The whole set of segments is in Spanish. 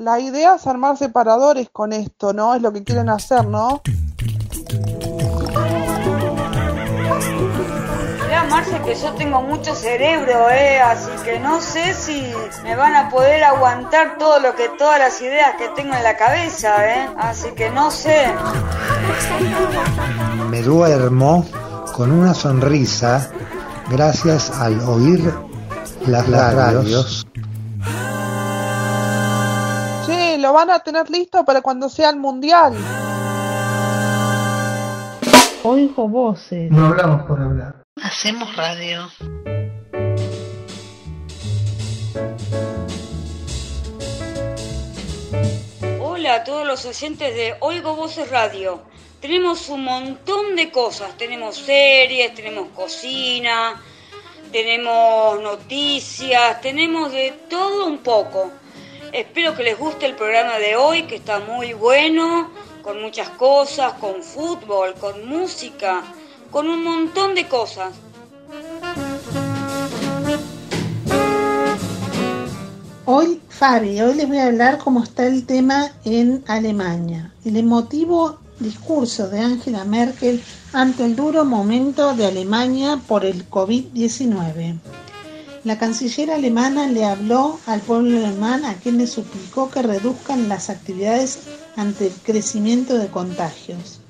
La idea es armar separadores con esto, ¿no? Es lo que quieren hacer, ¿no? Mira, Marce, que yo tengo mucho cerebro, ¿eh? Así que no sé si me van a poder aguantar todo lo que, todas las ideas que tengo en la cabeza, ¿eh? Así que no sé. Me duermo con una sonrisa gracias al oír las, radios. Lo van a tener listo para cuando sea el mundial. Oigo voces. No hablamos por hablar. Hacemos radio. Hola a todos los oyentes de Oigo Voces Radio. Tenemos un montón de cosas. Tenemos series, tenemos cocina, tenemos noticias, tenemos de todo un poco. Espero que les guste el programa de hoy, que está muy bueno, con muchas cosas, con fútbol, con música, con un montón de cosas. Hoy, Fabi, hoy les voy a hablar cómo está el tema en Alemania. El emotivo discurso de Angela Merkel ante el duro momento de Alemania por el COVID-19. La canciller alemana le habló al pueblo alemán a quien le suplicó que reduzcan las actividades ante el crecimiento de contagios.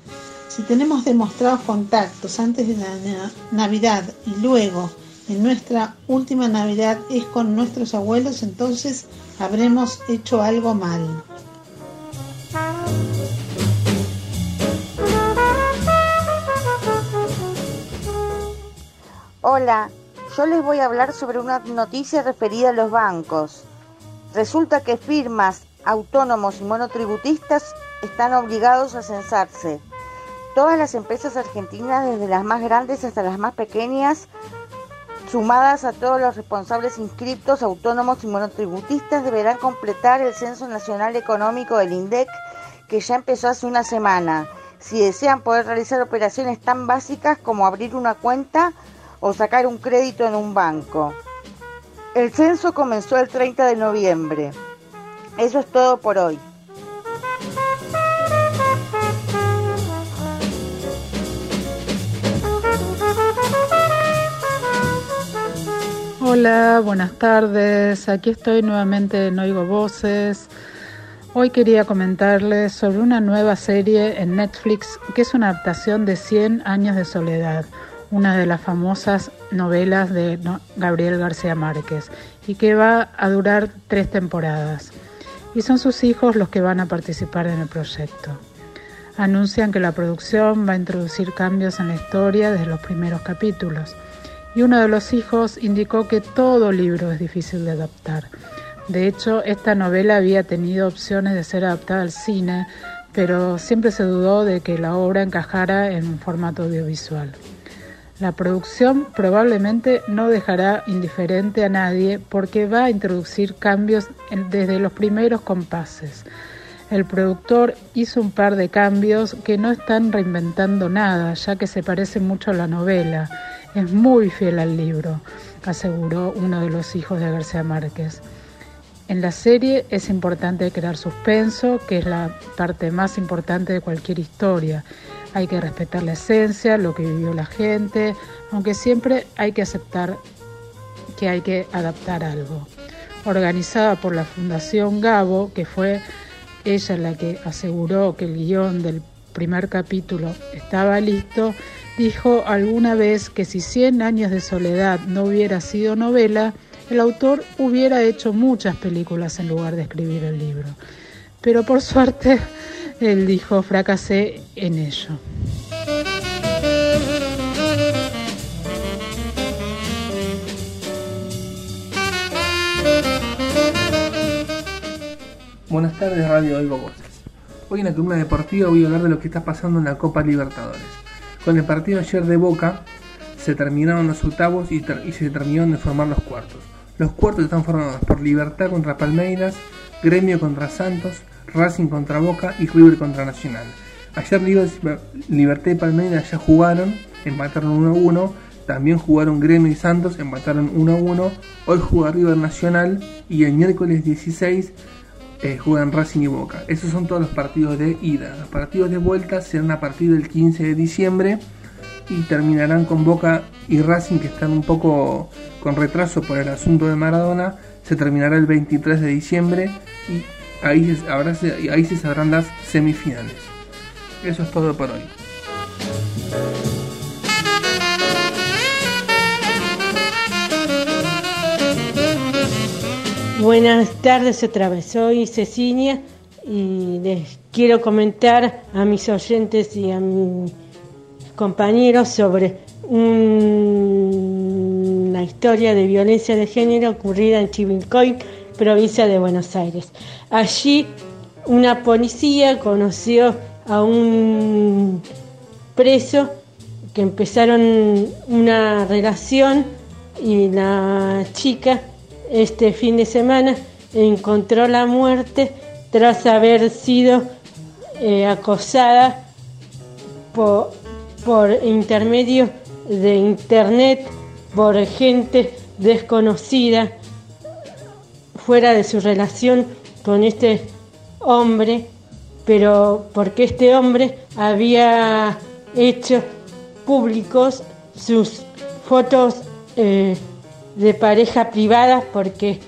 Si tenemos demostrados contactos antes de la Navidad y luego en nuestra última Navidad es con nuestros abuelos, entonces habremos hecho algo mal. Hola, yo les voy a hablar sobre una noticia referida a los bancos. Resulta que firmas, autónomos y monotributistas están obligados a censarse. Todas las empresas argentinas, desde las más grandes hasta las más pequeñas, sumadas a todos los responsables inscriptos, autónomos y monotributistas, deberán completar el Censo Nacional Económico del INDEC, que ya empezó hace una semana. Si desean poder realizar operaciones tan básicas como abrir una cuenta o sacar un crédito en un banco. El censo comenzó el 30 de noviembre. Eso es todo por hoy. Hola, buenas tardes. Aquí estoy nuevamente en Oigo Voces. Hoy quería comentarles sobre una nueva serie en Netflix que es una adaptación de 100 años de soledad, una de las famosas novelas de Gabriel García Márquez y que va a durar tres temporadas. Y son sus hijos los que van a participar en el proyecto. Anuncian que la producción va a introducir cambios en la historia desde los primeros capítulos. Y uno de los hijos indicó que todo libro es difícil de adaptar. De hecho, esta novela había tenido opciones de ser adaptada al cine, pero siempre se dudó de que la obra encajara en un formato audiovisual. La producción probablemente no dejará indiferente a nadie porque va a introducir cambios desde los primeros compases. El productor hizo un par de cambios que no están reinventando nada, ya que se parece mucho a la novela. Es muy fiel al libro, aseguró uno de los hijos de García Márquez. En la serie es importante crear suspenso, que es la parte más importante de cualquier historia hay que respetar la esencia, lo que vivió la gente, aunque siempre hay que aceptar que hay que adaptar algo. Organizada por la Fundación Gabo, que fue ella la que aseguró que el guion del primer capítulo estaba listo, dijo alguna vez que si Cien años de soledad no hubiera sido novela, el autor hubiera hecho muchas películas en lugar de escribir el libro. Pero por suerte él dijo, fracasé en ello. Buenas tardes, Radio Oigo Voces. Hoy en la columna deportiva voy a hablar de lo que está pasando en la Copa Libertadores. Con el partido ayer de Boca se terminaron los octavos y, y se terminaron de formar los cuartos. Los cuartos están formados por Libertad contra Palmeiras, Gremio contra Santos, Racing contra Boca y River contra Nacional. Ayer Libertad y Palmeiras ya jugaron, empataron 1 1. También jugaron Gremio y Santos, empataron 1 1. Hoy juega River Nacional y el miércoles 16 eh, juegan Racing y Boca. Esos son todos los partidos de ida. Los partidos de vuelta serán a partir del 15 de diciembre y terminarán con Boca y Racing que están un poco con retraso por el asunto de Maradona. Se terminará el 23 de diciembre y ahí se, ahí se sabrán las semifinales. Eso es todo por hoy. Buenas tardes otra vez, soy Cecilia y les quiero comentar a mis oyentes y a mis compañeros sobre una historia de violencia de género ocurrida en Chivilcoy, provincia de Buenos Aires. Allí una policía conoció a un preso que empezaron una relación y la chica este fin de semana encontró la muerte tras haber sido eh, acosada por, por intermedio de internet por gente desconocida fuera de su relación con este hombre, pero porque este hombre había hecho públicos sus fotos eh, de pareja privada porque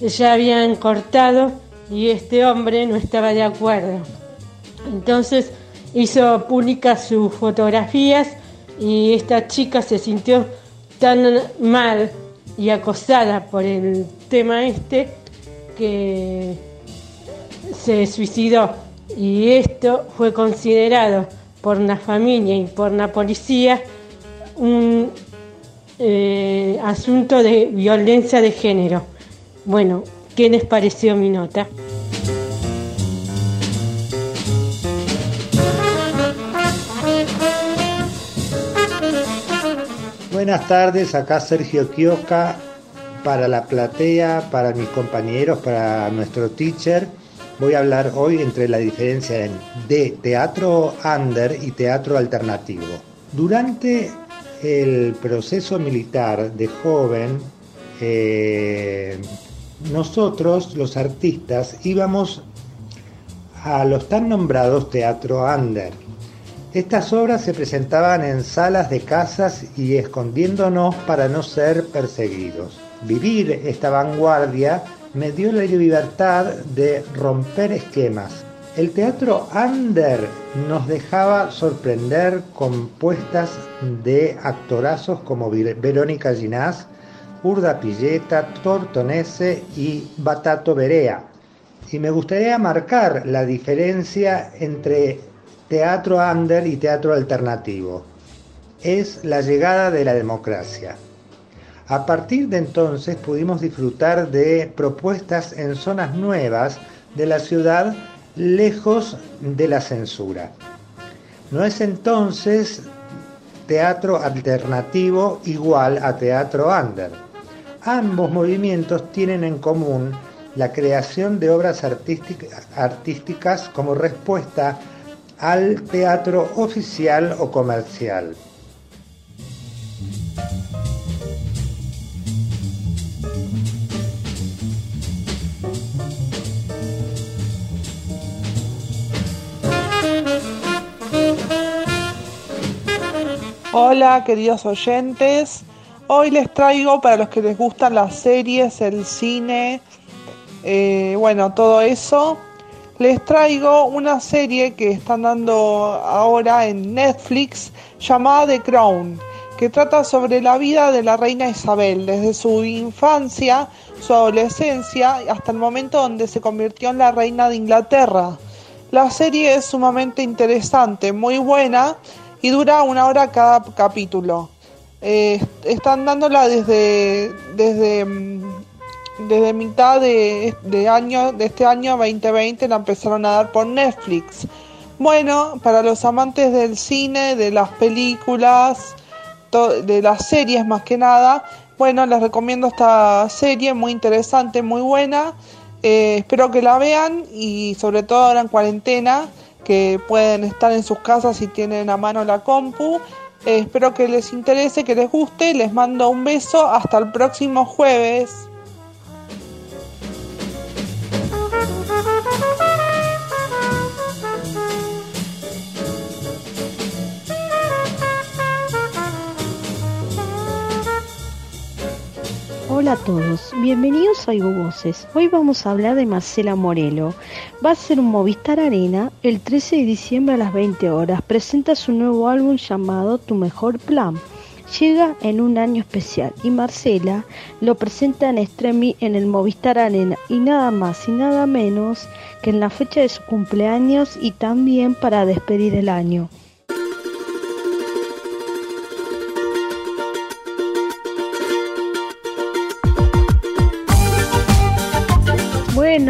ya habían cortado y este hombre no estaba de acuerdo. Entonces hizo públicas sus fotografías y esta chica se sintió tan mal y acosada por el tema este que se suicidó y esto fue considerado por la familia y por la policía un eh, asunto de violencia de género. Bueno, ¿qué les pareció mi nota? Buenas tardes, acá Sergio Kioska para la platea, para mis compañeros, para nuestro teacher. Voy a hablar hoy entre la diferencia de teatro under y teatro alternativo. Durante el proceso militar de joven, eh, nosotros, los artistas, íbamos a los tan nombrados teatro under. Estas obras se presentaban en salas de casas y escondiéndonos para no ser perseguidos. Vivir esta vanguardia me dio la libertad de romper esquemas, el teatro under nos dejaba sorprender con puestas de actorazos como Verónica Ginás, Urda Pilleta, Tortonese y Batato Berea. Y me gustaría marcar la diferencia entre teatro under y teatro alternativo. Es la llegada de la democracia. A partir de entonces pudimos disfrutar de propuestas en zonas nuevas de la ciudad lejos de la censura. No es entonces teatro alternativo igual a teatro under. Ambos movimientos tienen en común la creación de obras artísticas como respuesta al teatro oficial o comercial. Hola queridos oyentes, hoy les traigo para los que les gustan las series, el cine, eh, bueno, todo eso, les traigo una serie que están dando ahora en Netflix llamada The Crown, que trata sobre la vida de la reina Isabel, desde su infancia, su adolescencia, hasta el momento donde se convirtió en la reina de Inglaterra. La serie es sumamente interesante, muy buena y dura una hora cada capítulo. Eh, están dándola desde, desde, mm, desde mitad de, año, de este año 2020, la empezaron a dar por Netflix. Bueno, para los amantes del cine, de las películas, de las series más que nada, bueno, les recomiendo esta serie, muy interesante, muy buena. Eh, espero que la vean y sobre todo ahora en cuarentena que pueden estar en sus casas si tienen a mano la compu. Eh, espero que les interese, que les guste. Les mando un beso. Hasta el próximo jueves. Hola a todos, bienvenidos a Ivo Voces. Hoy vamos a hablar de Marcela Morelo, Va a ser un Movistar Arena el 13 de diciembre a las 20 horas. Presenta su nuevo álbum llamado Tu Mejor Plan. Llega en un año especial y Marcela lo presenta en Extremi en el Movistar Arena y nada más y nada menos que en la fecha de su cumpleaños y también para despedir el año.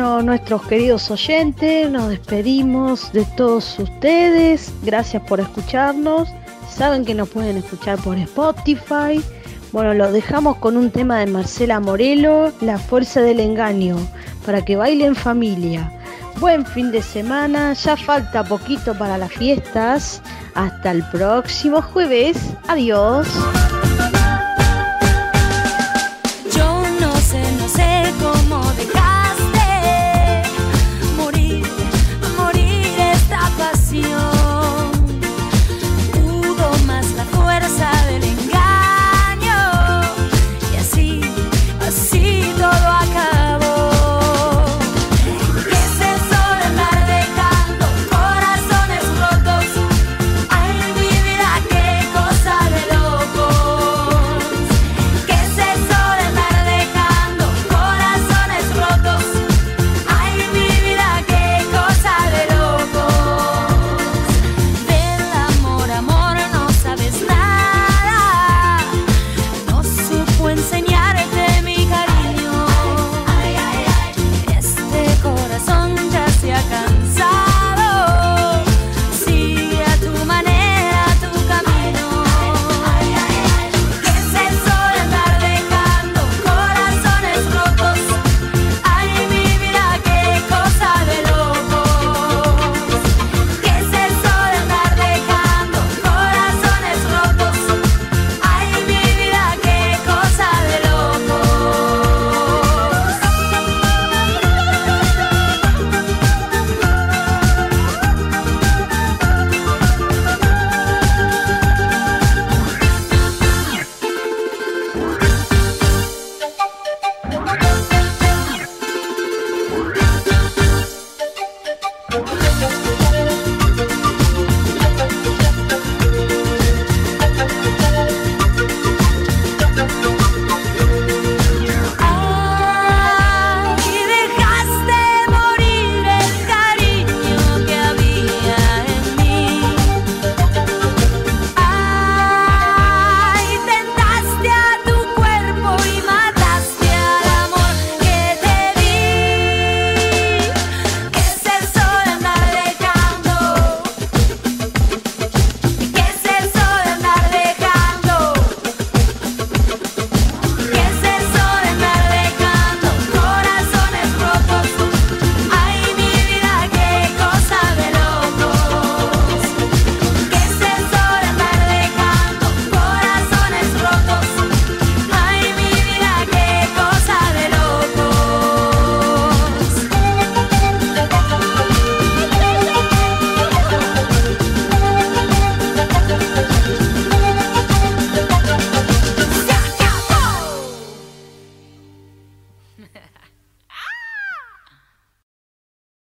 Nuestros queridos oyentes, nos despedimos de todos ustedes. Gracias por escucharnos. Saben que nos pueden escuchar por Spotify. Bueno, los dejamos con un tema de Marcela Morelo, La Fuerza del Engaño, para que bailen familia. Buen fin de semana, ya falta poquito para las fiestas. Hasta el próximo jueves. Adiós.